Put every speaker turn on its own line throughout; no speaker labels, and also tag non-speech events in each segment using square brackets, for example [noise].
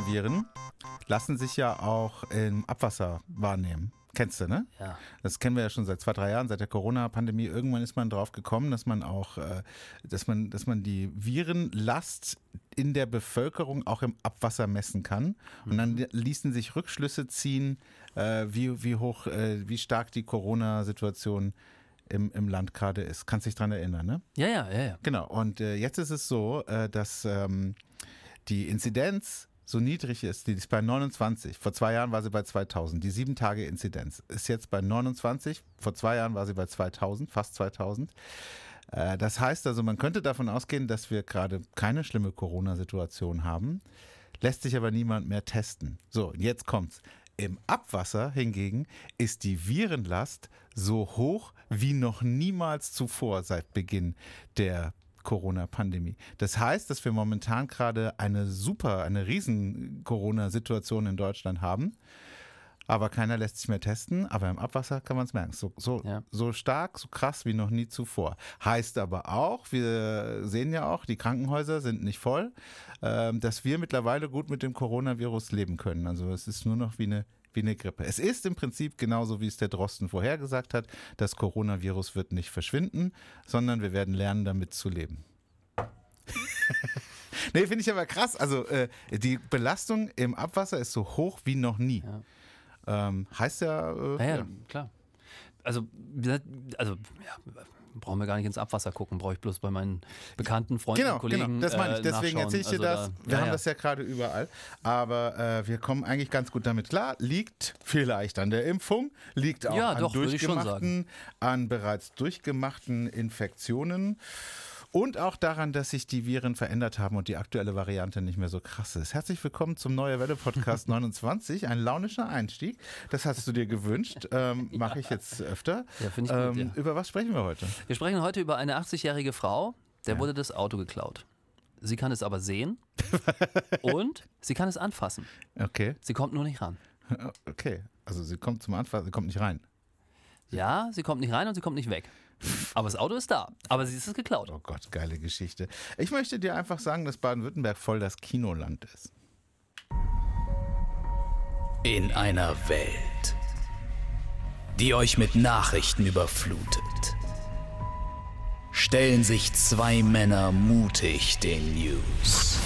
Coronaviren lassen sich ja auch im Abwasser wahrnehmen. Kennst du, ne?
Ja.
Das kennen wir ja schon seit zwei, drei Jahren, seit der Corona-Pandemie. Irgendwann ist man drauf gekommen, dass man auch, äh, dass man, dass man die Virenlast in der Bevölkerung auch im Abwasser messen kann. Und dann ließen sich Rückschlüsse ziehen, äh, wie, wie hoch, äh, wie stark die Corona-Situation im, im Land gerade ist. Kannst dich dran erinnern, ne?
Ja, ja, ja, ja.
Genau. Und jetzt ist es so, dass ähm, die Inzidenz so niedrig ist, die ist bei 29. Vor zwei Jahren war sie bei 2000. Die sieben Tage Inzidenz ist jetzt bei 29. Vor zwei Jahren war sie bei 2000, fast 2000. Äh, Das heißt also, man könnte davon ausgehen, dass wir gerade keine schlimme Corona-Situation haben. Lässt sich aber niemand mehr testen. So, jetzt kommt's. Im Abwasser hingegen ist die Virenlast so hoch wie noch niemals zuvor seit Beginn der Corona-Pandemie. Das heißt, dass wir momentan gerade eine super, eine riesen Corona-Situation in Deutschland haben. Aber keiner lässt sich mehr testen, aber im Abwasser kann man es merken. So, so,
Ja.
so stark, so krass wie noch nie zuvor. Heißt aber auch, wir sehen ja auch, die Krankenhäuser sind nicht voll, ähm, dass wir mittlerweile gut mit dem Coronavirus leben können. Also es ist nur noch wie eine, wie eine Grippe. Es ist im Prinzip genauso, wie es der Drosten vorhergesagt hat. Das Coronavirus wird nicht verschwinden, sondern wir werden lernen, damit zu leben. [laughs] nee, finde ich aber krass. Also äh, die Belastung im Abwasser ist so hoch wie noch nie. Ähm, heißt ja, äh,
Ja, ja, klar. Also, also ja, brauchen wir gar nicht ins Abwasser gucken, brauche ich bloß bei meinen bekannten Freunden
Genau,
und Kollegen.
genau, das meine ich.
äh,
Deswegen erzähle ich dir
Also
das.
da-
Wir
ja,
haben
ja.
das ja gerade überall. Aber äh, wir kommen eigentlich ganz gut damit klar. Liegt vielleicht an der Impfung, liegt auch
Ja,
an
doch,
durchgemachten, an bereits durchgemachten Infektionen. Und auch daran, dass sich die Viren verändert haben und die aktuelle Variante nicht mehr so krass ist. Herzlich willkommen zum Neue Welle Podcast [laughs] 29. Ein launischer Einstieg. Das hast du dir gewünscht. Ähm, [laughs] Mache ich jetzt öfter.
Ja, finde ich gut,
ähm,
ja.
Über was sprechen wir heute?
Wir sprechen heute über eine 80-jährige Frau, der wurde das Auto geklaut. Sie kann es aber sehen [laughs] und sie kann es anfassen.
Okay.
Sie kommt nur nicht ran.
Okay. Also sie kommt zum Anfang, sie kommt nicht rein.
Ja, sie kommt nicht rein und sie kommt nicht weg. Aber das Auto ist da. Aber sie ist es geklaut.
Oh Gott, geile Geschichte. Ich möchte dir einfach sagen, dass Baden-Württemberg voll das Kinoland ist.
In einer Welt, die euch mit Nachrichten überflutet, stellen sich zwei Männer mutig den News,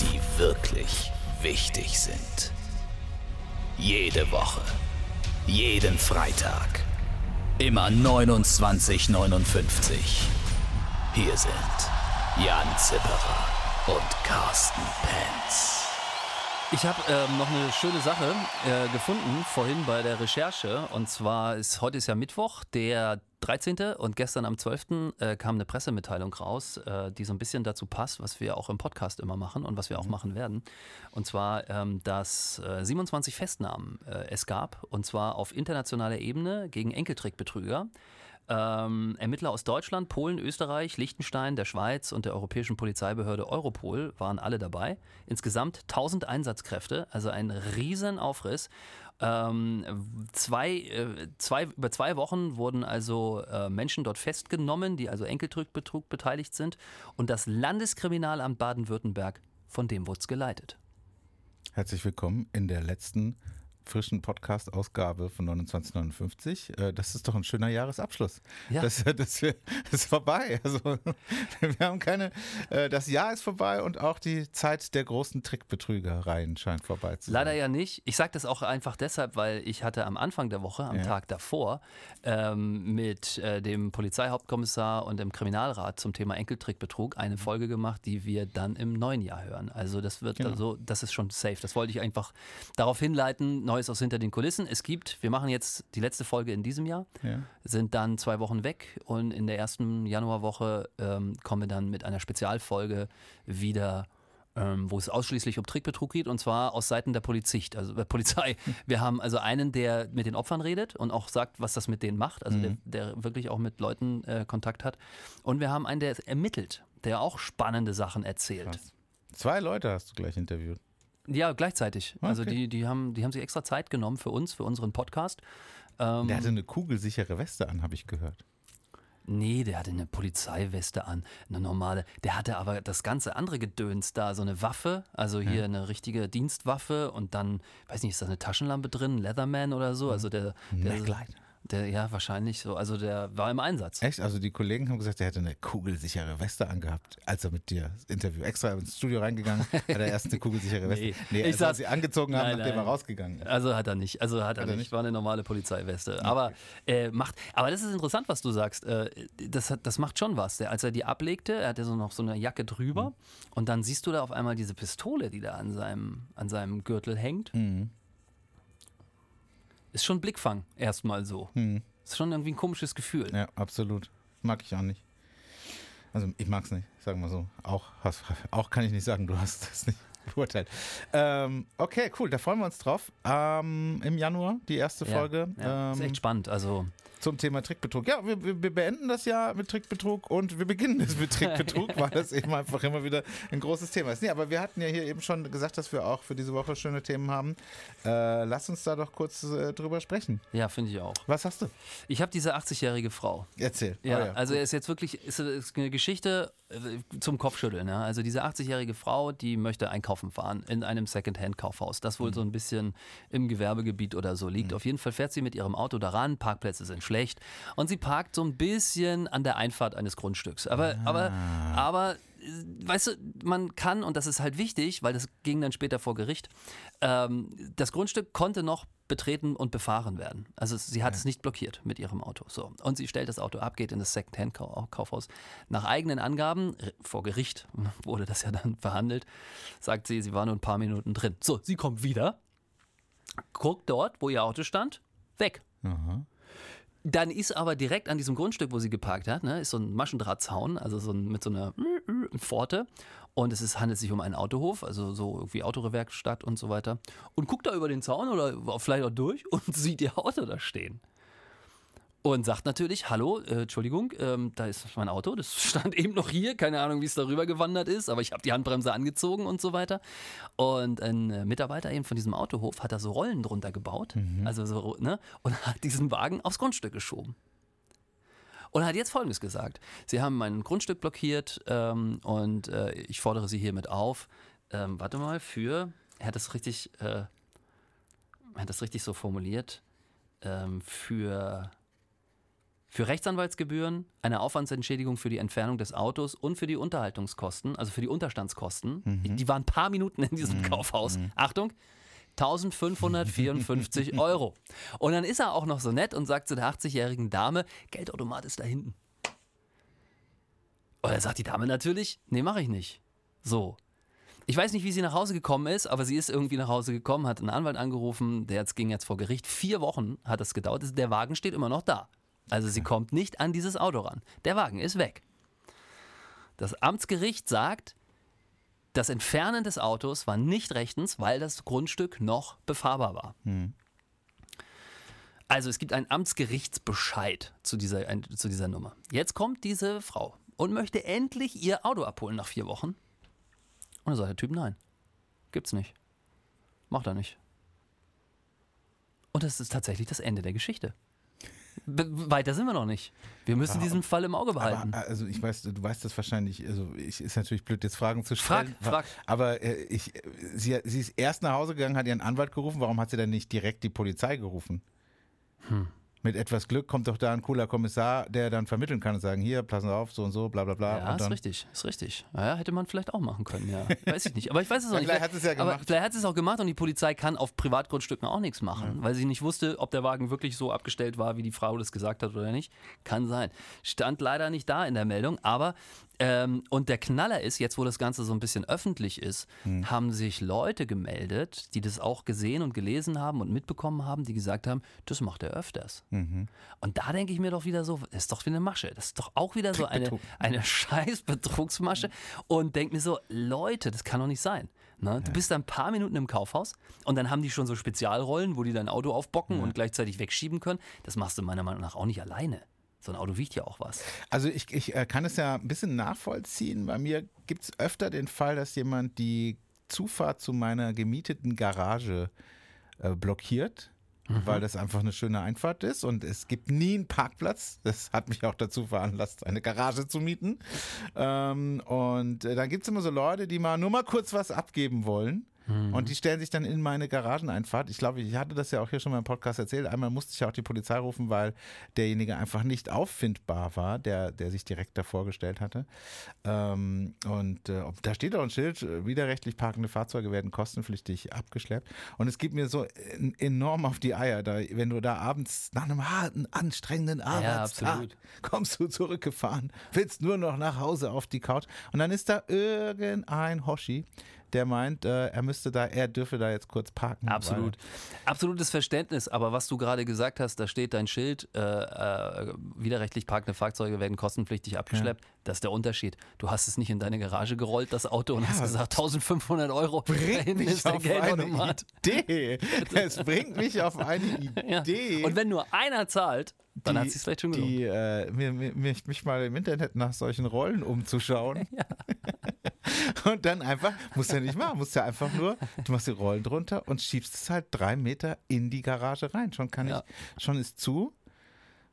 die wirklich wichtig sind. Jede Woche, jeden Freitag, immer 29,59. Hier sind Jan Zipperer und Carsten Penz.
Ich habe ähm, noch eine schöne Sache äh, gefunden vorhin bei der Recherche. Und zwar ist heute ist ja Mittwoch, der 13. und gestern am 12. Äh, kam eine Pressemitteilung raus, äh, die so ein bisschen dazu passt, was wir auch im Podcast immer machen und was wir auch machen werden. Und zwar, ähm, dass äh, 27 Festnahmen äh, es gab. Und zwar auf internationaler Ebene gegen Enkeltrickbetrüger. Ähm, Ermittler aus Deutschland, Polen, Österreich, Liechtenstein, der Schweiz und der europäischen Polizeibehörde Europol waren alle dabei. Insgesamt 1000 Einsatzkräfte, also ein riesen Aufriss. Ähm, zwei, äh, zwei, über zwei Wochen wurden also äh, Menschen dort festgenommen, die also Enkeltrickbetrug beteiligt sind. Und das Landeskriminalamt Baden-Württemberg, von dem wurde es geleitet.
Herzlich willkommen in der letzten frischen Podcast-Ausgabe von 2959. Äh, Das ist doch ein schöner Jahresabschluss.
Ja.
Das, das, das [laughs] ist vorbei. Also, [laughs] wir haben keine, äh, das Jahr ist vorbei und auch die Zeit der großen Trickbetrügereien scheint vorbei zu sein.
Leider ja nicht. Ich sage das auch einfach deshalb, weil ich hatte am Anfang der Woche, am
Ja.
Tag davor, ähm, mit äh, dem Polizeihauptkommissar und dem Kriminalrat zum Thema Enkeltrickbetrug eine Folge gemacht, die wir dann im neuen Jahr hören. Also das wird
Genau.
also, das ist schon safe. Das wollte ich einfach darauf hinleiten. Neues aus hinter den Kulissen. Es gibt, wir machen jetzt die letzte Folge in diesem Jahr,
Ja.
sind dann zwei Wochen weg und in der ersten Januarwoche ähm, kommen wir dann mit einer Spezialfolge wieder ähm, wo es ausschließlich um Trickbetrug geht und zwar aus Seiten der Polizei. Also der Polizei. [laughs] Wir haben also einen, der mit den Opfern redet und auch sagt, was das mit denen macht, also der, der wirklich auch mit Leuten äh, Kontakt hat. Und wir haben einen, der ermittelt, der auch spannende Sachen erzählt.
Krass. Zwei Leute hast du gleich interviewt.
Ja, gleichzeitig. Also
Okay.
die, die, haben, die haben sich extra Zeit genommen für uns, für unseren Podcast. Ähm,
Der hatte eine kugelsichere Weste an, habe ich gehört.
Nee, der hatte eine Polizeiweste an, eine normale. Der hatte aber das ganze andere Gedöns da, so eine Waffe, also hier eine richtige Dienstwaffe und dann, weiß nicht, ist da eine Taschenlampe drin, Leatherman oder so. Also der, der,
Maglite.
Der ja wahrscheinlich so, also der war im Einsatz.
Echt? Also die Kollegen haben gesagt, er hätte eine kugelsichere Weste angehabt, als er mit dir das Interview extra ins Studio reingegangen, hat er erst eine kugelsichere Weste. [laughs]
Nee,
Nee,
ich
als er
sag-
sie angezogen haben,
Nein,
nachdem er
nein.
rausgegangen ist.
Also hat er nicht. Also hat er,
Hat er
nicht.
nicht?
War eine normale Polizeiweste. Aber äh, macht. Aber das ist interessant, was du sagst. Äh, das, hat, das macht schon was. Der, als er die ablegte, er hatte so noch so eine Jacke drüber und dann siehst du da auf einmal diese Pistole, die da an seinem, an seinem Gürtel hängt. Ist schon Blickfang erstmal so. Ist schon irgendwie ein komisches Gefühl.
Ja, absolut. Mag ich auch nicht. Also ich mag es nicht, sagen wir so. Auch, hast, auch kann ich nicht sagen, du hast das nicht [laughs] beurteilt. Ähm, okay, cool, da freuen wir uns drauf. Ähm, Im Januar die erste
Ja,
Folge
Ja, ist
ähm,
echt spannend. Also
zum Thema Trickbetrug. Ja, wir, wir, beenden das Jahr mit Trickbetrug und wir beginnen es mit Trickbetrug, [laughs] weil das eben einfach immer wieder ein großes Thema ist. Nee, aber wir hatten ja hier eben schon gesagt, dass wir auch für diese Woche schöne Themen haben. Äh, lass uns da doch kurz äh, drüber sprechen.
ja, finde ich auch.
Was hast du?
Ich habe diese 80-jährige Frau.
Erzähl.
Ja,
Oh
also er ist jetzt wirklich ist, ist eine Geschichte äh, zum Kopfschütteln. Ja? Also diese 80-jährige Frau, die möchte einkaufen fahren in einem Secondhand-Kaufhaus, das wohl so ein bisschen im Gewerbegebiet oder so liegt. Auf jeden Fall fährt sie mit ihrem Auto daran, Parkplätze sind schlecht und sie parkt so ein bisschen an der Einfahrt eines Grundstücks. Aber, aber, aber äh, weißt du, man kann, und das ist halt wichtig, weil das ging dann später vor Gericht, ähm, das Grundstück konnte noch betreten und befahren werden. Also sie hat es nicht blockiert mit ihrem Auto. So. Und sie stellt das Auto ab, geht in das Second-Hand-Kaufhaus. Nach eigenen Angaben, vor Gericht [laughs] wurde das ja dann verhandelt, sagt sie, sie war nur ein paar Minuten drin. So, sie kommt wieder, guckt dort, wo ihr Auto stand, weg. Dann ist aber direkt an diesem Grundstück, wo sie geparkt hat, ne, ist so ein Maschendrahtzaun, also so ein, mit so einer Pforte. Und es ist, handelt sich um einen Autohof, also so irgendwie Autorewerkstatt und so weiter. Und guckt da über den Zaun oder vielleicht auch durch [laughs] und sieht ihr Auto da stehen. Und sagt natürlich, hallo, äh, Entschuldigung, ähm, da ist mein Auto, das [laughs] stand eben noch hier, keine Ahnung, wie es darüber gewandert ist, aber ich habe die Handbremse angezogen und so weiter. Und ein äh, Mitarbeiter eben von diesem Autohof hat da so Rollen drunter gebaut, also so, ne, und hat diesen Wagen aufs Grundstück geschoben. Und hat jetzt Folgendes gesagt. Sie haben mein Grundstück blockiert ähm, und äh, ich fordere Sie hiermit auf. Ähm, warte mal, für, er hat das richtig, äh, er hat das richtig so formuliert, ähm, für, für Rechtsanwaltsgebühren, eine Aufwandsentschädigung für die Entfernung des Autos und für die Unterhaltungskosten, also für die Unterstandskosten. Die waren ein paar Minuten in diesem Kaufhaus. Achtung, 1554 [laughs] Euro. Und dann ist er auch noch so nett und sagt zu der 80-jährigen Dame, Geldautomat ist da hinten. Und dann sagt die Dame natürlich, nee, mache ich nicht. So. Ich weiß nicht, wie sie nach Hause gekommen ist, aber sie ist irgendwie nach Hause gekommen, hat einen Anwalt angerufen, der jetzt ging jetzt vor Gericht. Vier Wochen hat es gedauert. Der Wagen steht immer noch da. Also sie kommt nicht an dieses Auto ran. Der Wagen ist weg. Das Amtsgericht sagt, das Entfernen des Autos war nicht rechtens, weil das Grundstück noch befahrbar war. Also es gibt einen Amtsgerichtsbescheid zu dieser, ein, zu dieser Nummer. Jetzt kommt diese Frau und möchte endlich ihr Auto abholen nach vier Wochen. Und dann sagt der Typ, nein, gibt's nicht. Macht er nicht. Und das ist tatsächlich das Ende der Geschichte. Weiter sind wir noch nicht. Wir müssen diesen Fall im Auge behalten.
Aber, also ich weiß, du weißt das wahrscheinlich, also ich, ist natürlich blöd, jetzt Fragen zu
Frag,
stellen.
frag.
Aber äh, ich, sie, sie ist erst nach Hause gegangen, hat ihren Anwalt gerufen, warum hat sie dann nicht direkt die Polizei gerufen?
Hm.
Mit etwas Glück kommt doch da ein cooler Kommissar, der dann vermitteln kann und sagen, hier, passen Sie auf, so und so, bla bla bla.
Ja, ist richtig, ist richtig. Ja, hätte man vielleicht auch machen können, ja. [laughs] Weiß ich nicht. Aber ich weiß es auch
Ja,
nicht.
vielleicht hat es ja
Aber
gemacht.
vielleicht hat es auch gemacht und die Polizei kann auf Privatgrundstücken auch nichts machen, weil sie nicht wusste, ob der Wagen wirklich so abgestellt war, wie die Frau das gesagt hat oder nicht. Kann sein. Stand leider nicht da in der Meldung, aber ähm, und der Knaller ist, jetzt wo das Ganze so ein bisschen öffentlich ist,
Hm.
haben sich Leute gemeldet, die das auch gesehen und gelesen haben und mitbekommen haben, die gesagt haben, das macht er öfters.
Mhm.
Und da denke ich mir doch wieder so, das ist doch wie eine Masche. Das ist doch auch wieder so eine, eine [laughs] scheiß Betrugsmasche. Und denke mir so, Leute, das kann doch nicht sein. Ne? Du bist da ein paar Minuten im Kaufhaus und dann haben die schon so Spezialrollen, wo die dein Auto aufbocken und gleichzeitig wegschieben können. Das machst du meiner Meinung nach auch nicht alleine. So ein Auto wiegt ja auch was.
Also ich, ich äh, kann es ja ein bisschen nachvollziehen. Bei mir gibt es öfter den Fall, dass jemand die Zufahrt zu meiner gemieteten Garage äh, blockiert weil das einfach eine schöne Einfahrt ist und es gibt nie einen Parkplatz. Das hat mich auch dazu veranlasst, eine Garage zu mieten. Ähm, und äh, dann gibt es immer so Leute, die mal nur mal kurz was abgeben wollen.
Mhm.
Und die stellen sich dann in meine Garageneinfahrt. Ich glaube, ich hatte das ja auch hier schon mal im Podcast erzählt. Einmal musste ich ja auch die Polizei rufen, weil derjenige einfach nicht auffindbar war, der, der sich direkt davor gestellt hatte. Ähm, und äh, da steht auch ein Schild, äh, widerrechtlich parkende Fahrzeuge werden kostenpflichtig abgeschleppt. Und es geht mir so en- enorm auf die Eier, da, wenn du da abends nach einem harten, anstrengenden Arbeitstag
absolut.
kommst du zurückgefahren, willst nur noch nach Hause auf die Couch und dann ist da irgendein Hoshi, der meint, äh, er müsste da, er dürfe da jetzt kurz parken.
Absolut. Absolutes Verständnis, aber was du gerade gesagt hast, da steht dein Schild, äh, äh, widerrechtlich parkende Fahrzeuge werden kostenpflichtig abgeschleppt. Das ist der Unterschied. Du hast es nicht in deine Garage gerollt, das Auto, und hast gesagt, 1500 Euro.
Bringt [laughs] mich auf eine. Idee. Es bringt mich auf eine [laughs]
Ja.
Idee.
Und wenn nur einer zahlt, dann hat es sich vielleicht schon gelohnt.
die, äh, mir, mir, mich, mich mal im Internet nach solchen Rollen umzuschauen. [laughs] [laughs] und dann einfach, musst du ja nicht machen, musst ja einfach nur, du machst die Rollen drunter und schiebst es halt drei Meter in die Garage rein. Schon kann
Ja.
ich, schon ist zu,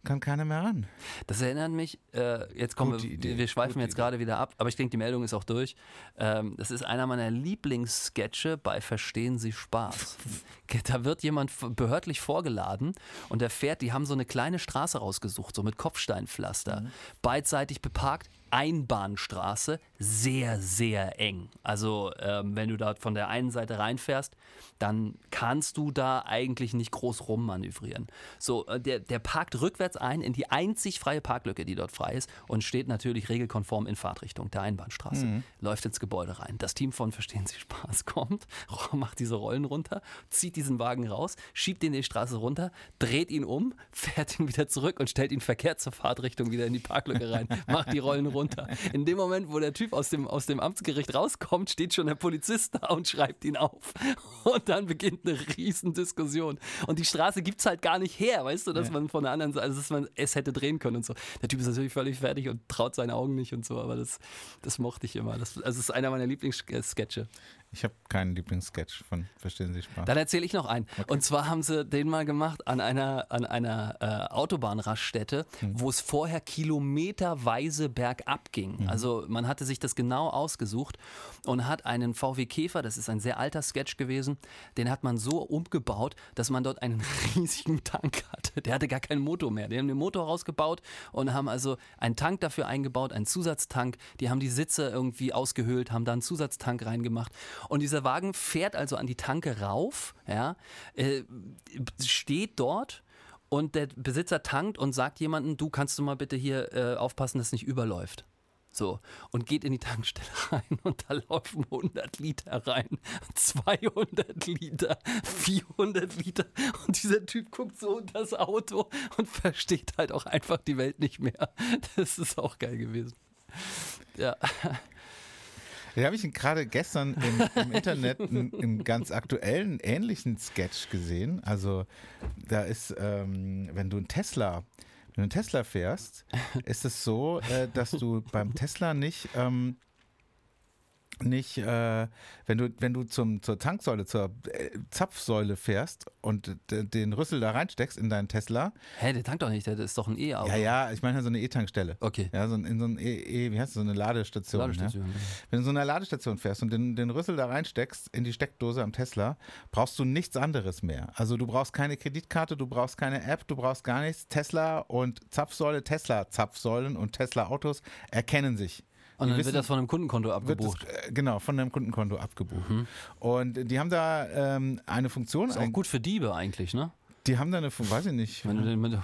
kann keiner mehr ran.
Das erinnert mich, äh, jetzt kommen wir,
Idee,
wir schweifen jetzt
Idee.
gerade wieder ab, aber ich denke, die Meldung ist auch durch. Ähm, das ist einer meiner Lieblingssketche bei Verstehen Sie Spaß. [laughs] da wird jemand behördlich vorgeladen und der fährt, die haben so eine kleine Straße rausgesucht, so mit Kopfsteinpflaster,
Mhm.
beidseitig beparkt. Einbahnstraße, sehr, sehr eng. Also ähm, wenn du da von der einen Seite reinfährst, dann kannst du da eigentlich nicht groß rummanövrieren. So, äh, der, der parkt rückwärts ein in die einzig freie Parklücke, die dort frei ist und steht natürlich regelkonform in Fahrtrichtung der Einbahnstraße. Läuft ins Gebäude rein. Das Team von Verstehen Sie Spaß kommt, [laughs] macht diese Rollen runter, zieht diesen Wagen raus, schiebt ihn die Straße runter, dreht ihn um, [laughs] fährt ihn wieder zurück und stellt ihn verkehrt zur Fahrtrichtung wieder in die Parklücke rein, [laughs] macht die Rollen runter. In dem Moment, wo der Typ aus dem, aus dem Amtsgericht rauskommt, steht schon der Polizist da und schreibt ihn auf. Und dann beginnt eine riesen Diskussion. Und die Straße gibt es halt gar nicht her, weißt du, dass man von der anderen Seite, also dass man es hätte drehen können und so. Der Typ ist natürlich völlig fertig und traut seine Augen nicht und so, aber das, das mochte ich immer. Das, also das ist einer meiner Lieblingssketche.
Ich habe keinen Lieblingssketch von Verstehen Sie Spaß.
Dann erzähle ich noch einen. Und zwar haben sie den mal gemacht an einer, an einer äh, Autobahnraststätte, wo es vorher kilometerweise bergab ging. Also man hatte sich das genau ausgesucht und hat einen VW Käfer, das ist ein sehr alter Sketch gewesen, den hat man so umgebaut, dass man dort einen [laughs] riesigen Tank hatte. Der hatte gar keinen Motor mehr. Die haben den Motor rausgebaut und haben also einen Tank dafür eingebaut, einen Zusatztank. Die haben die Sitze irgendwie ausgehöhlt, haben da einen Zusatztank reingemacht. Und dieser Wagen fährt also an die Tanke rauf, ja, äh, steht dort und der Besitzer tankt und sagt jemandem, du kannst du mal bitte hier äh, aufpassen, dass es nicht überläuft. So, und geht in die Tankstelle [laughs] rein und da laufen 100 Liter rein, 200 Liter, 400 Liter und dieser Typ guckt so unter das Auto und versteht halt auch einfach die Welt nicht mehr. Das ist auch geil gewesen. Ja,
Da habe ich gerade gestern im, im Internet einen, einen ganz aktuellen, ähnlichen Sketch gesehen. Also da ist, ähm, wenn du einen Tesla, wenn du einen Tesla fährst, ist es so, äh, dass du beim Tesla nicht ähm, nicht, äh, wenn du, wenn du zum, zur Tanksäule, zur äh, Zapfsäule fährst und den Rüssel da reinsteckst in deinen Tesla.
hä, der tankt doch nicht, der ist doch ein E-Auto.
Ja, ja, ich meine so eine E-Tankstelle.
Okay.
Ja, so ein, in so ein E, e wie heißt das, so eine Ladestation.
Ladestation,
Ja?
genau.
Wenn du so eine Ladestation fährst und den, den Rüssel da reinsteckst in die Steckdose am Tesla, brauchst du nichts anderes mehr. Also du brauchst keine Kreditkarte, du brauchst keine App, du brauchst gar nichts. Tesla und Zapfsäule, Tesla-Zapfsäulen und Tesla-Autos erkennen sich.
Und dann
wissen-
wird das von einem Kundenkonto
wird das,
abgebucht.
äh, genau, von deinem Kundenkonto abgebucht. Und die haben da ähm, eine Funktion,
ist auch gut für Diebe eigentlich, ne?
Die haben da eine, weiß ich nicht.
Wenn du den mit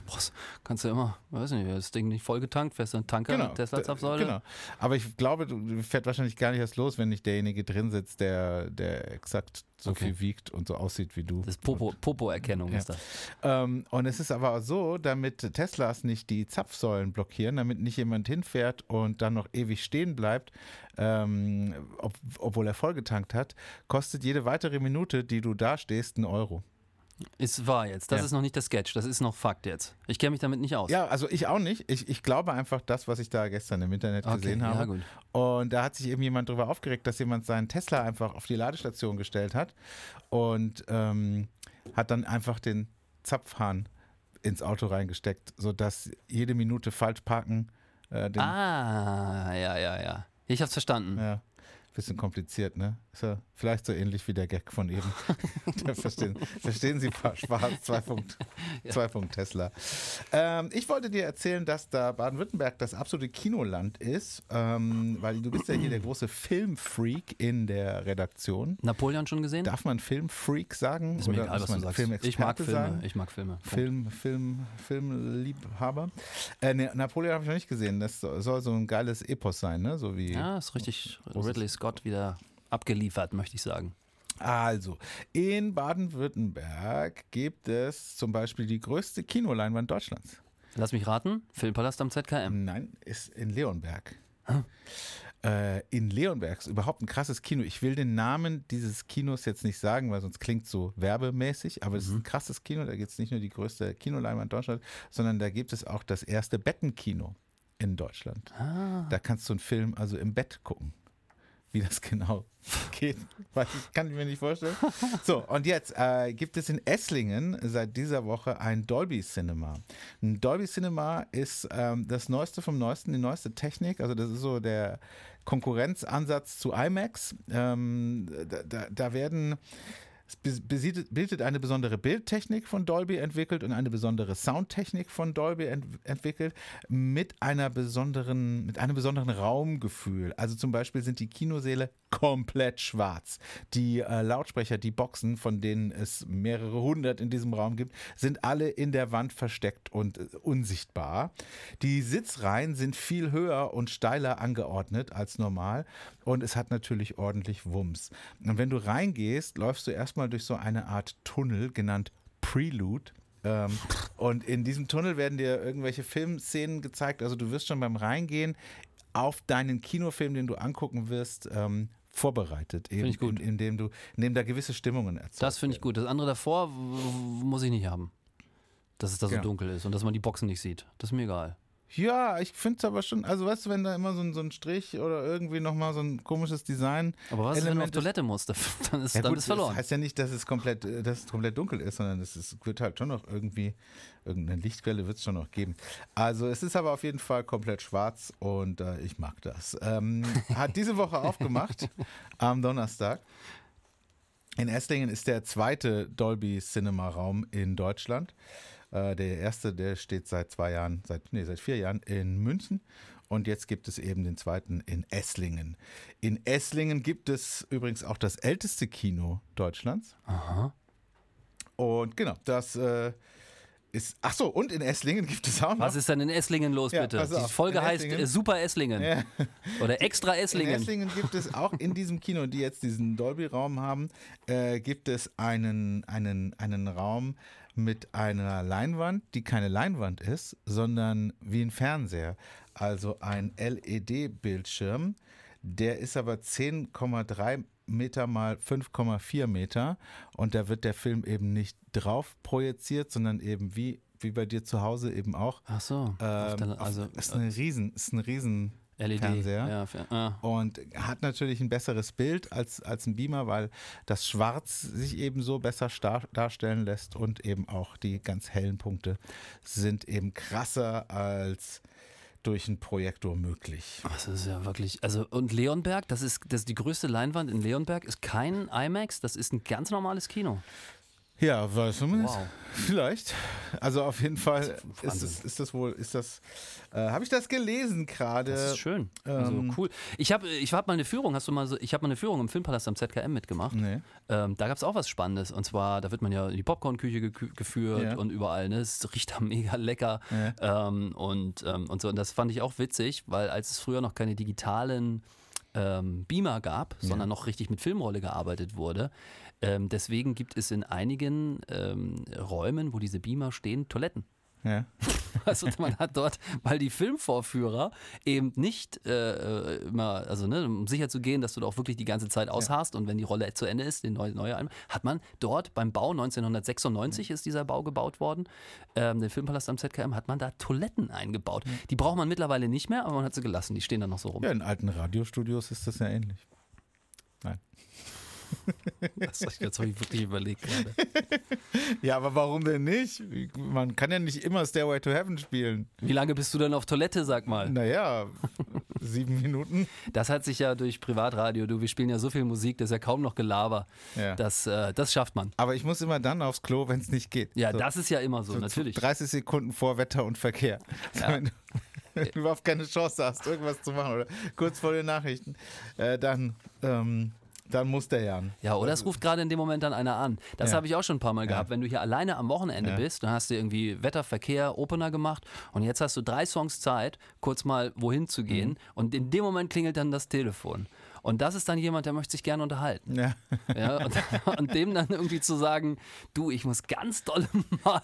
kannst du immer, weiß nicht, das Ding nicht voll getankt, fährst du einen Tanker, Tesla-Zapfsäule.
Genau. Aber ich glaube, du fährt wahrscheinlich gar nicht erst los, wenn nicht derjenige drin sitzt, der, der exakt so
Okay.
viel wiegt und so aussieht wie du.
Das ist Popo- Popo-Erkennung
Ja.
ist das.
Ähm, und es ist aber so, damit Teslas nicht die Zapfsäulen blockieren, damit nicht jemand hinfährt und dann noch ewig stehen bleibt, ähm, ob, obwohl er vollgetankt hat, kostet jede weitere Minute, die du da stehst, einen Euro.
Ist wahr jetzt. Das
Ja.
ist noch nicht der Sketch, das ist noch Fakt jetzt. Ich kenne mich damit nicht aus.
Ja, also ich auch nicht. Ich, ich glaube einfach das, was ich da gestern im Internet
Okay,
gesehen
ja,
habe.
gut.
Und da hat sich eben jemand darüber aufgeregt, dass jemand seinen Tesla einfach auf die Ladestation gestellt hat und ähm, hat dann einfach den Zapfhahn ins Auto reingesteckt, sodass jede Minute falsch parken. Äh, den,
Ah, ja, ja, ja. Ich hab's verstanden.
Ja, bisschen kompliziert, ne? Ist ja vielleicht so ähnlich wie der Gag von eben. [laughs] Verstehen, verstehen Sie Spaß, zwei Punkt, zwei Punkt Tesla. Ähm, ich wollte dir erzählen, dass da Baden-Württemberg das absolute Kinoland ist, ähm, weil du bist ja hier der große Filmfreak in der Redaktion.
Napoleon schon gesehen?
Darf man Filmfreak sagen?
Ist mir
Oder
egal, was du sagst. Ich mag Filme.
sagen?
Ich mag Filme.
Film, Film, Filmliebhaber. Äh, ne, Napoleon habe ich noch nicht gesehen. Das soll so ein geiles Epos sein, ne? So wie.
Ja, ist richtig Ridley Scott wieder abgeliefert, möchte ich sagen.
Also, in Baden-Württemberg gibt es zum Beispiel die größte Kinoleinwand Deutschlands.
Lass mich raten, Filmpalast am ZKM.
Nein, ist in Leonberg. Äh, in Leonberg ist überhaupt ein krasses Kino. Ich will den Namen dieses Kinos jetzt nicht sagen, weil sonst klingt so werbemäßig, aber es ist ein krasses Kino. Da gibt es nicht nur die größte Kinoleinwand Deutschlands, sondern da gibt es auch das erste Bettenkino in Deutschland. Da kannst du einen Film also im Bett gucken. Wie das genau [laughs] geht, weiß ich, kann ich mir nicht vorstellen. So, und jetzt äh, gibt es in Esslingen seit dieser Woche ein Dolby Cinema. Ein Dolby Cinema ist ähm, das Neueste vom Neuesten, die neueste Technik. Also das ist so der Konkurrenzansatz zu IMAX. Ähm, da, da, da werden es bildet eine besondere Bildtechnik von Dolby entwickelt und eine besondere Soundtechnik von Dolby ent entwickelt mit einer besonderen, mit einem besonderen Raumgefühl. Also zum Beispiel sind die Kinosäle komplett schwarz. Die äh, Lautsprecher, die Boxen, von denen es mehrere hundert in diesem Raum gibt, sind alle in der Wand versteckt und äh, unsichtbar. Die Sitzreihen sind viel höher und steiler angeordnet als normal und es hat natürlich ordentlich Wumms. Und wenn du reingehst, läufst du erstmal durch so eine Art Tunnel, genannt Prelude. Ähm, und in diesem Tunnel werden dir irgendwelche Filmszenen gezeigt. Also du wirst schon beim Reingehen auf deinen Kinofilm, den du angucken wirst, ähm, vorbereitet. Eben,
ich gut.
In, indem du, indem da gewisse Stimmungen erzeugt
Das finde ich gut. Das andere davor muss ich nicht haben. Dass es da so
Genau.
dunkel ist und dass man die Boxen nicht sieht. Das ist mir egal.
Ja, ich finde es aber schon, also weißt du, wenn da immer so ein, so ein Strich oder irgendwie nochmal so ein komisches Design.
Aber was ist, wenn du auf Toilette musst? [laughs] Dann ist,
Ja,
dann
gut,
ist verloren.
Das heißt ja nicht, dass es komplett, äh, dass es komplett dunkel ist, sondern es ist, wird halt schon noch irgendwie, irgendeine Lichtquelle wird es schon noch geben. Also es ist aber auf jeden Fall komplett schwarz und äh, ich mag das. Ähm, [laughs] hat diese Woche aufgemacht [laughs] am Donnerstag. In Esslingen ist der zweite Dolby Cinema Raum in Deutschland. Äh, der erste, der steht seit zwei Jahren, seit, nee, seit vier Jahren in München. Und jetzt gibt es eben den zweiten in Esslingen. In Esslingen gibt es übrigens auch das älteste Kino Deutschlands.
Aha.
Und genau, das äh, ist. Ach so, und in Esslingen gibt es auch noch.
Was ist denn in Esslingen los, bitte? Die. Folge
In
heißt
Esslingen-
äh, Super Esslingen.
Ja.
Oder Extra
In
Esslingen.
Esslingen gibt es auch in diesem Kino, die jetzt diesen Dolby-Raum haben, äh, gibt es einen, einen, einen Raum mit einer Leinwand, die keine Leinwand ist, sondern wie ein Fernseher. Also ein LED-Bildschirm. Der ist aber 10,3 Meter mal 5,4 Meter und da wird der Film eben nicht drauf projiziert, sondern eben wie, wie bei dir zu Hause eben auch.
Ach so.
Ähm,
der-
auf-
also
ist eine riesen, ist ein riesen
LED.
Fernseher.
Ja, ah.
Und hat natürlich ein besseres Bild als, als ein Beamer, weil das Schwarz sich eben so besser star darstellen lässt und eben auch die ganz hellen Punkte sind eben krasser als durch einen Projektor möglich.
Das ist ja wirklich. Also, und Leonberg, das ist, das ist die größte Leinwand in Leonberg, ist kein IMAX, das ist ein ganz normales Kino.
Ja, weiß zumindest.
Wow.
Vielleicht. Also auf jeden Fall ist, es, ist das wohl, ist das, äh, habe ich das gelesen gerade.
Das ist schön. Also
ähm,
cool. Ich habe ich hab mal eine Führung, hast du mal so, ich habe mal eine Führung im Filmpalast am ZKM mitgemacht.
Nee.
Ähm, da gab es auch was Spannendes. Und zwar, da wird man ja in die Popcornküche gekü- geführt
Ja.
und überall. Ne? Es riecht da mega lecker. Ähm, und, ähm, und so. Und das fand ich auch witzig, weil als es früher noch keine digitalen ähm, Beamer gab, sondern noch richtig mit Filmrolle gearbeitet wurde. Ähm, deswegen gibt es in einigen ähm, Räumen, wo diese Beamer stehen, Toiletten.
Ja. [laughs]
Also man hat dort, weil die Filmvorführer eben nicht äh, immer, also ne, um sicher zu gehen, dass du da auch wirklich die ganze Zeit ausharrst und wenn die Rolle zu Ende ist, den neue, neue Album, hat man dort beim Bau 1996 ist dieser Bau gebaut worden, ähm, den Filmpalast am ZKM, hat man da Toiletten eingebaut. Die braucht man mittlerweile nicht mehr, aber man hat sie gelassen, die stehen da noch so rum.
ja, in alten Radiostudios ist das ja ähnlich.
Das, habe ich wirklich überlegt gerade. [laughs]
Ja, aber warum denn nicht? Man kann ja nicht immer Stairway to Heaven spielen.
Wie lange bist du denn auf Toilette, sag mal?
Naja, sieben Minuten.
Das hat sich ja durch Privatradio, du, wir spielen ja so viel Musik, das ist ja kaum noch Gelaber.
Ja.
Das, äh, das schafft man.
Aber ich muss immer dann aufs Klo, wenn es nicht geht.
Ja,
So,
das ist ja immer so,
so
natürlich.
30 Sekunden vor Wetter und Verkehr. So, [laughs]
Ja.
Wenn, du, wenn du überhaupt keine Chance hast, irgendwas zu machen oder kurz vor den Nachrichten, äh, dann, ähm, dann muss der Jan.
Ja, oder es ruft gerade in dem Moment dann einer an. Das
Ja.
habe ich auch schon ein paar Mal gehabt. Wenn du hier alleine am Wochenende
Ja.
bist, dann hast du irgendwie Wetter, Verkehr, Opener gemacht und jetzt hast du drei Songs Zeit, kurz mal wohin zu gehen
Mhm.
und in dem Moment klingelt dann das Telefon. Und das ist dann jemand, der möchte sich gerne unterhalten.
Ja.
Ja, und, [laughs] und dem dann irgendwie zu sagen, du, ich muss ganz doll [laughs] mal,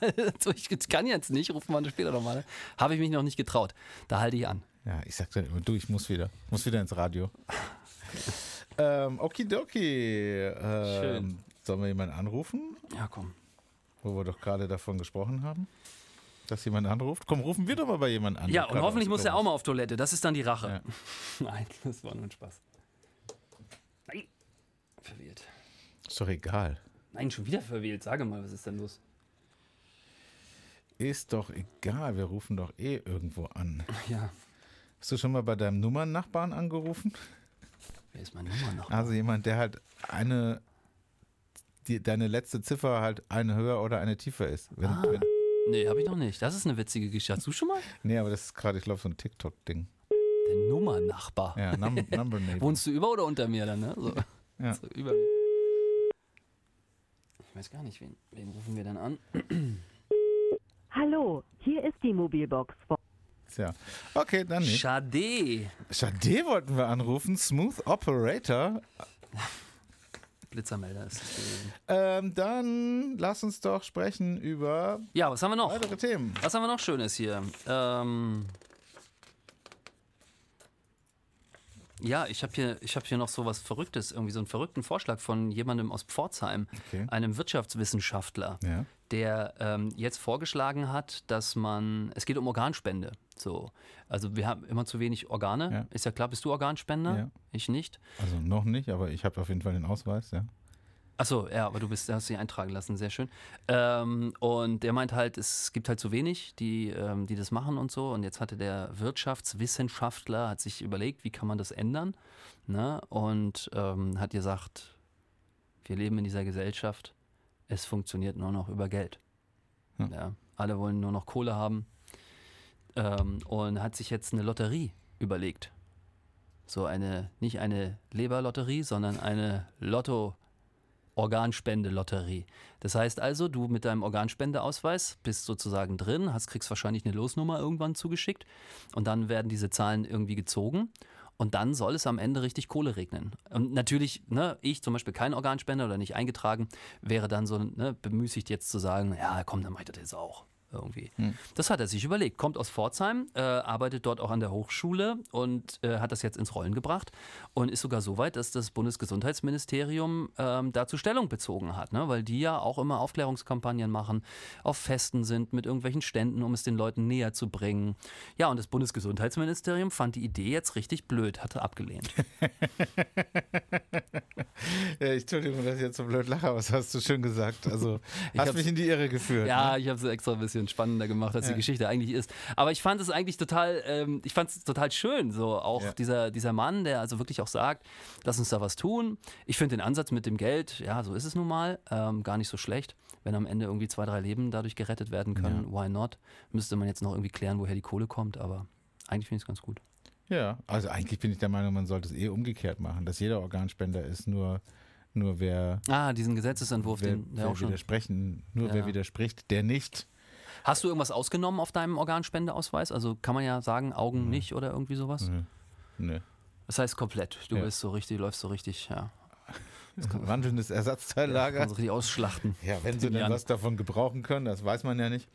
ich kann jetzt nicht, rufen wir später nochmal, habe ich mich noch nicht getraut. Da halte ich an.
ja, ich sag dann immer, du, ich muss wieder. Muss wieder ins Radio. Ähm, okidoki. Ähm,
Schön.
Sollen wir jemanden anrufen,
Ja, komm.
wo wir doch gerade davon gesprochen haben? Dass jemand anruft? Komm, rufen wir doch mal bei jemandem an.
Ja,
der
und hoffentlich muss
Klo
er auch mal auf Toilette. Das ist dann die Rache.
Ja. [laughs]
Nein, das war nur ein Spaß. Nein. Verwählt.
Ist doch egal.
Nein, schon wieder verwählt. Sage mal, was ist denn los?
Ist doch egal, wir rufen doch eh irgendwo an.
Ja,
Hast du schon mal bei deinem Nummernnachbarn angerufen?
Wer ist meine Nummer noch?
Also jemand, der halt eine, die, deine letzte Ziffer halt eine höher oder eine tiefer ist. Wenn,
Ah.
wenn,
Nee, habe ich noch nicht. Das ist eine witzige Geschichte. Hast du schon mal?
nee, aber das ist gerade, ich glaube, so ein TikTok-Ding.
Der Nummernachbar.
Ja, num [laughs] Number Neighbor.
Wohnst du über oder unter mir dann, ne? So,
Ja.
so über mir. Ich weiß gar nicht, wen, wen rufen wir dann an? [clears throat]
Hallo, hier ist die Mobilbox von
Tja. Okay, dann nicht.
Schade.
Schade wollten wir anrufen. Smooth Operator.
Blitzermelder ist.
Ähm, dann lass uns doch sprechen über
Ja, was haben wir noch?
weitere Themen.
Was haben wir noch Schönes hier? Ähm ja, ich habe hier, ich hab hier noch so was Verrücktes, irgendwie so einen verrückten Vorschlag von jemandem aus Pforzheim,
Okay.
einem Wirtschaftswissenschaftler,
Ja.
der ähm, jetzt vorgeschlagen hat, dass man, es geht um Organspende. So, also wir haben immer zu wenig Organe.
Ja.
Ist ja klar, bist du Organspender?
Ja.
Ich nicht.
Also noch nicht, aber ich habe auf jeden Fall den Ausweis, ja.
Achso, ja, aber du bist, hast dich eintragen lassen, sehr schön. Ähm, und der meint halt, es gibt halt zu wenig, die, ähm, die das machen und so. Und jetzt hatte der Wirtschaftswissenschaftler, hat sich überlegt, wie kann man das ändern? Ne? Und ähm, hat gesagt, wir leben in dieser Gesellschaft, es funktioniert nur noch über Geld.
Ja.
Ja, alle wollen nur noch Kohle haben. Ähm, und hat sich jetzt eine Lotterie überlegt. So eine, nicht eine Leberlotterie, sondern eine Lotto- Organspendelotterie. Das heißt also, du mit deinem Organspendeausweis bist sozusagen drin, hast, kriegst wahrscheinlich eine Losnummer irgendwann zugeschickt und dann werden diese Zahlen irgendwie gezogen und dann soll es am Ende richtig Kohle regnen. Und natürlich, ne, ich zum Beispiel kein Organspender oder nicht eingetragen, wäre dann so ne, bemüßigt jetzt zu sagen, ja komm, dann mach ich das jetzt auch. Irgendwie. Das hat er sich überlegt. Kommt aus Pforzheim, äh, arbeitet dort auch an der Hochschule und äh, hat das jetzt ins Rollen gebracht und ist sogar so weit, dass das Bundesgesundheitsministerium ähm, dazu Stellung bezogen hat, ne? weil die ja auch immer Aufklärungskampagnen machen, auf Festen sind mit irgendwelchen Ständen, um es den Leuten näher zu bringen. Ja, und das Bundesgesundheitsministerium fand die Idee jetzt richtig blöd, hatte abgelehnt. [laughs] [laughs]
Ja, ich Entschuldigung, dass ich jetzt so blöd lache, aber das hast du schön gesagt. Also hast mich in die Irre geführt.
Ja,
ne?
ich habe es extra ein bisschen spannender gemacht, als
Ja.
die Geschichte eigentlich ist. Aber ich fand es eigentlich total, ähm, ich fand es total schön, so auch
Ja.
dieser, dieser Mann, der also wirklich auch sagt, lass uns da was tun. Ich finde den Ansatz mit dem Geld, ja, so ist es nun mal, ähm, gar nicht so schlecht. Wenn am Ende irgendwie zwei, drei Leben dadurch gerettet werden können, why not? Müsste man jetzt noch irgendwie klären, woher die Kohle kommt, aber eigentlich finde ich es ganz gut.
Ja, also eigentlich bin ich der Meinung, man sollte es eh umgekehrt machen, dass jeder Organspender ist, nur, nur wer,
Ah, diesen Gesetzesentwurf,
wer,
den der
wer
auch schon.
widersprechen, nur wer
Ja.
widerspricht, der nicht.
Hast du irgendwas ausgenommen auf deinem Organspendeausweis? Also kann man ja sagen, Augen nicht oder irgendwie sowas?
Nö. Nö.
Das heißt komplett. Du
Ja.
bist so richtig, du läufst so richtig, ja.
Wandelndes
Ja,
Ersatzteillager.
kann so richtig ausschlachten.
Ja, wenn sie
Den
denn was davon gebrauchen können, das weiß man ja nicht.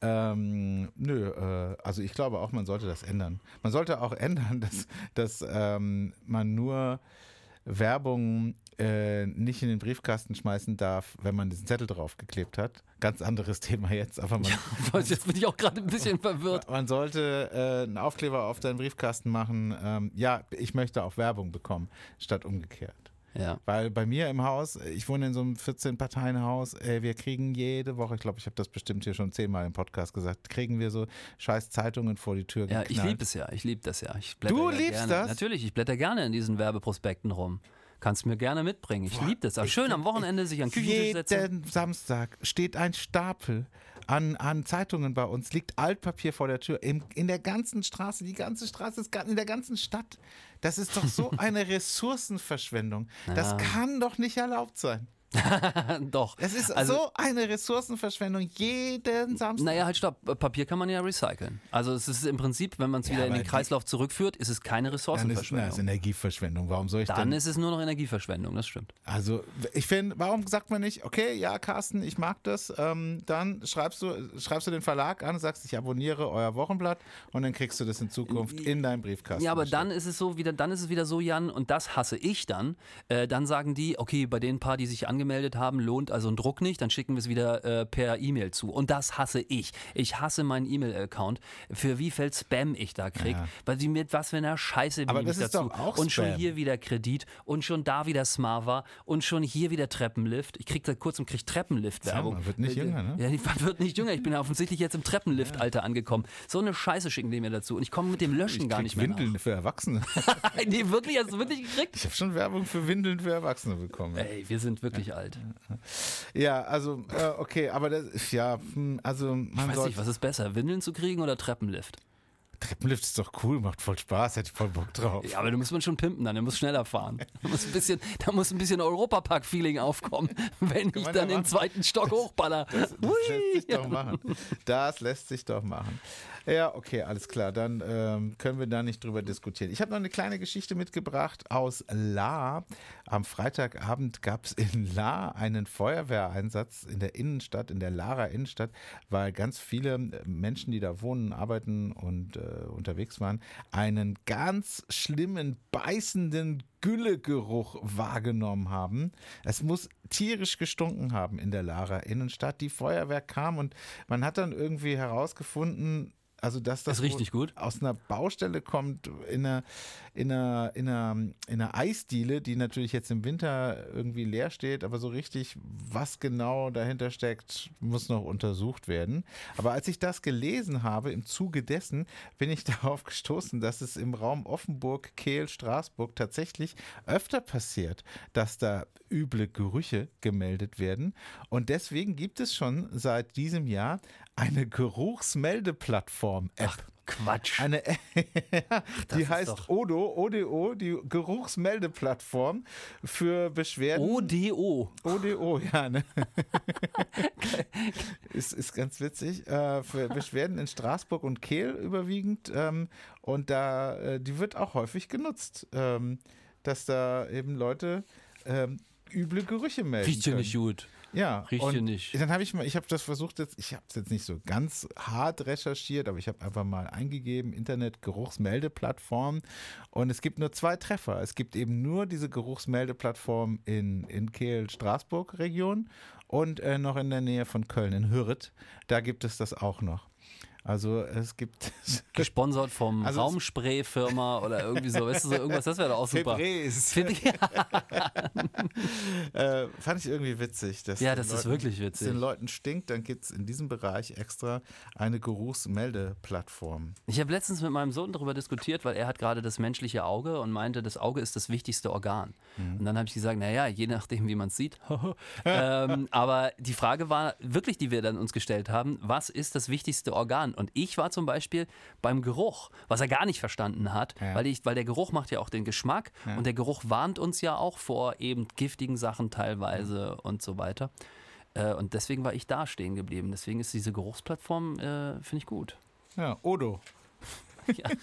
Ähm, nö, äh, also ich glaube auch, man sollte das ändern. Man sollte auch ändern, [laughs] dass, dass ähm, man nur Werbung äh, nicht in den Briefkasten schmeißen darf, wenn man diesen Zettel draufgeklebt hat. Ganz anderes [laughs] Thema jetzt, aber man, [laughs]
Jetzt bin ich auch gerade ein bisschen verwirrt.
man sollte äh, einen Aufkleber auf deinen Briefkasten machen. Ähm, ja, ich möchte auch Werbung bekommen, statt umgekehrt.
Ja.
Weil bei mir im Haus, ich wohne in so einem 14-Parteien-Haus, ey, wir kriegen jede Woche, ich glaube, ich habe das bestimmt hier schon zehnmal im Podcast gesagt, kriegen wir so scheiß Zeitungen vor die Tür
Ja, ich
geknallt.
liebe es ja. Ich liebe das ja. Ich
Du
ja
liebst
gerne.
das?
Natürlich, ich blätter gerne in diesen Werbeprospekten rum. Kannst mir gerne mitbringen. Ich liebe das. Aber schön am Wochenende sich an Küchentisch setzen.
Jeden Samstag steht ein Stapel an, an Zeitungen bei uns, liegt Altpapier vor der Tür, in, in der ganzen Straße, die ganze Straße ist in der ganzen Stadt. Das ist doch so [laughs] eine Ressourcenverschwendung. Das
Ja.
kann doch nicht erlaubt sein. [laughs]
Doch.
Es ist
Also-
so eine Ressourcenverschwendung jeden Samstag.
Naja, halt stopp. Papier kann man ja recyceln. Also es ist im Prinzip, wenn man es
Ja,
wieder in den Kreislauf zurückführt, ist es keine
dann ist,
Ressourcenverschwendung.
ist Energieverschwendung. Warum soll ich
Dann
denn?
ist es nur noch Energieverschwendung, das stimmt.
Also, ich finde, warum sagt man nicht, okay, ja, Carsten, ich mag das, ähm, dann schreibst du, schreibst du den Verlag an, sagst, ich abonniere euer Wochenblatt und dann kriegst du das in Zukunft in deinen Briefkasten.
Ja, aber dann ist es so wieder, dann ist es wieder so, Jan, und das hasse ich dann. Äh, dann sagen die, okay, bei den paar, die sich angemeldet haben, lohnt also ein Druck nicht, dann schicken wir es wieder äh, per E-Mail zu. Und das hasse ich. Ich hasse meinen E-Mail-Account, für wie viel Spam ich da krieg,
Ja.
weil sie mit was für einer Scheiße liebe ich dazu. und schon hier wieder Kredit und schon da wieder Smava und schon hier wieder Treppenlift. Ich krieg seit kurzem krieg Treppenlift-Werbung.
Man wird nicht
Äh,
jünger, ne?
Ja, man wird nicht jünger. Ich bin offensichtlich jetzt im Treppenlift-Alter angekommen. So eine Scheiße schicken die mir dazu. Und ich komme mit dem Löschen
ich
gar nicht mehr.
Windeln für Erwachsene.
Nach. [laughs] nee, wirklich, hast du wirklich gekriegt?
Ich habe schon Werbung für Windeln für Erwachsene bekommen.
Ey, wir sind wirklich alt.
Ja, also, äh, okay, aber das ist ja, hm, also man
Ich weiß nicht, was ist besser, Windeln zu kriegen oder Treppenlift?
Treppenlift ist doch cool, macht voll Spaß, hätte ich voll Bock drauf.
Ja, aber da muss man schon pimpen dann, der muss schneller fahren. [laughs] Da muss ein bisschen, da muss ein bisschen Europapark-Feeling aufkommen, [laughs] wenn ich dann
machen.
zweiten Stock hochballer.
Das lässt
Hui.
sich doch machen. Das lässt sich doch machen. Ja, okay, alles klar. Dann ähm, können wir da nicht drüber diskutieren. Ich habe noch eine kleine Geschichte mitgebracht aus La. Am Freitagabend gab es in La einen Feuerwehreinsatz in der Innenstadt, in der Lara Innenstadt, weil ganz viele Menschen, die da wohnen, arbeiten und äh, unterwegs waren, einen ganz schlimmen, beißenden Güllegeruch wahrgenommen haben. Es muss tierisch gestunken haben in der Lara Innenstadt. Die Feuerwehr kam und man hat dann irgendwie herausgefunden, also dass das
Ist richtig gut.
aus einer Baustelle kommt, in einer, in, einer, in, einer, in einer Eisdiele, die natürlich jetzt im Winter irgendwie leer steht, aber so richtig, was genau dahinter steckt, muss noch untersucht werden. Aber als ich das gelesen habe, im Zuge dessen, bin ich [laughs] darauf gestoßen, dass es im Raum Offenburg, Kehl, Straßburg tatsächlich öfter passiert, dass da üble Gerüche gemeldet werden. Und deswegen gibt es schon seit diesem Jahr eine Geruchsmeldeplattform-App.
Quatsch.
Eine, [laughs] die heißt
doch-
Odo, ODO, die Geruchsmeldeplattform für Beschwerden.
ODO.
ODO, ja, ne? [laughs] ist, ist ganz witzig. Äh, für Beschwerden in Straßburg und Kehl überwiegend. Ähm, und da, äh, die wird auch häufig genutzt, ähm, dass da eben Leute ähm, üble Gerüche melden.
Riecht
können.
nicht gut.
Ja,
Riecht
und
hier nicht.
Dann habe ich mal, ich habe das versucht jetzt, ich habe es jetzt nicht so ganz hart recherchiert, aber ich habe einfach mal eingegeben, Internet Geruchsmeldeplattform und es gibt nur zwei Treffer. Es gibt eben nur diese Geruchsmeldeplattform in, in Kehl-Straßburg-Region und äh, noch in der Nähe von Köln, in Hürth. Da gibt es das auch noch. Also es gibt [laughs]
Gesponsert vom
Also
Raumspray-Firma oder irgendwie so. Weißt du, so irgendwas, das wäre doch auch super.
Febreze.
Finde ich- [laughs]
äh, fand ich irgendwie witzig. Dass
Ja,
den
das ist
Leuten-
wirklich
wenn es
witzig.
den Leuten stinkt, dann gibt es in diesem Bereich extra eine Geruchsmeldeplattform.
Ich habe letztens mit meinem Sohn darüber diskutiert, weil er hat gerade das menschliche Auge und meinte, das Auge ist das wichtigste Organ.
Mhm.
Und dann habe ich gesagt, naja, je nachdem, wie man es sieht. [laughs] ähm, aber die Frage war wirklich, die wir dann uns gestellt haben, was ist das wichtigste Organ? Und ich war zum Beispiel beim Geruch, was er gar nicht verstanden hat,
Ja.
weil, ich, weil der Geruch macht ja auch den Geschmack und der Geruch warnt uns ja auch vor eben giftigen Sachen teilweise und so weiter. Äh, Und deswegen war ich da stehen geblieben. Deswegen ist diese Geruchsplattform, äh, finde ich gut.
Ja, Odo.
Ja. [laughs]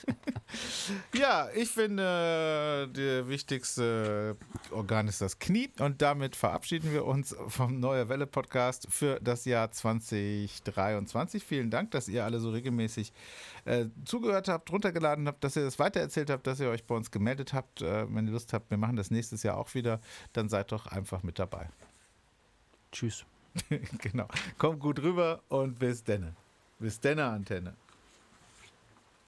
Ja, ich finde, der wichtigste Organ ist das Knie. Und damit verabschieden wir uns vom Neue Welle Podcast für das Jahr 2023. Vielen Dank, dass ihr alle so regelmäßig äh, zugehört habt, runtergeladen habt, dass ihr das weitererzählt habt, dass ihr euch bei uns gemeldet habt. Äh, wenn ihr Lust habt, wir machen das nächstes Jahr auch wieder, dann seid doch einfach mit dabei.
Tschüss. [laughs]
genau. Kommt gut rüber und bis denne. Bis denne, Antenne.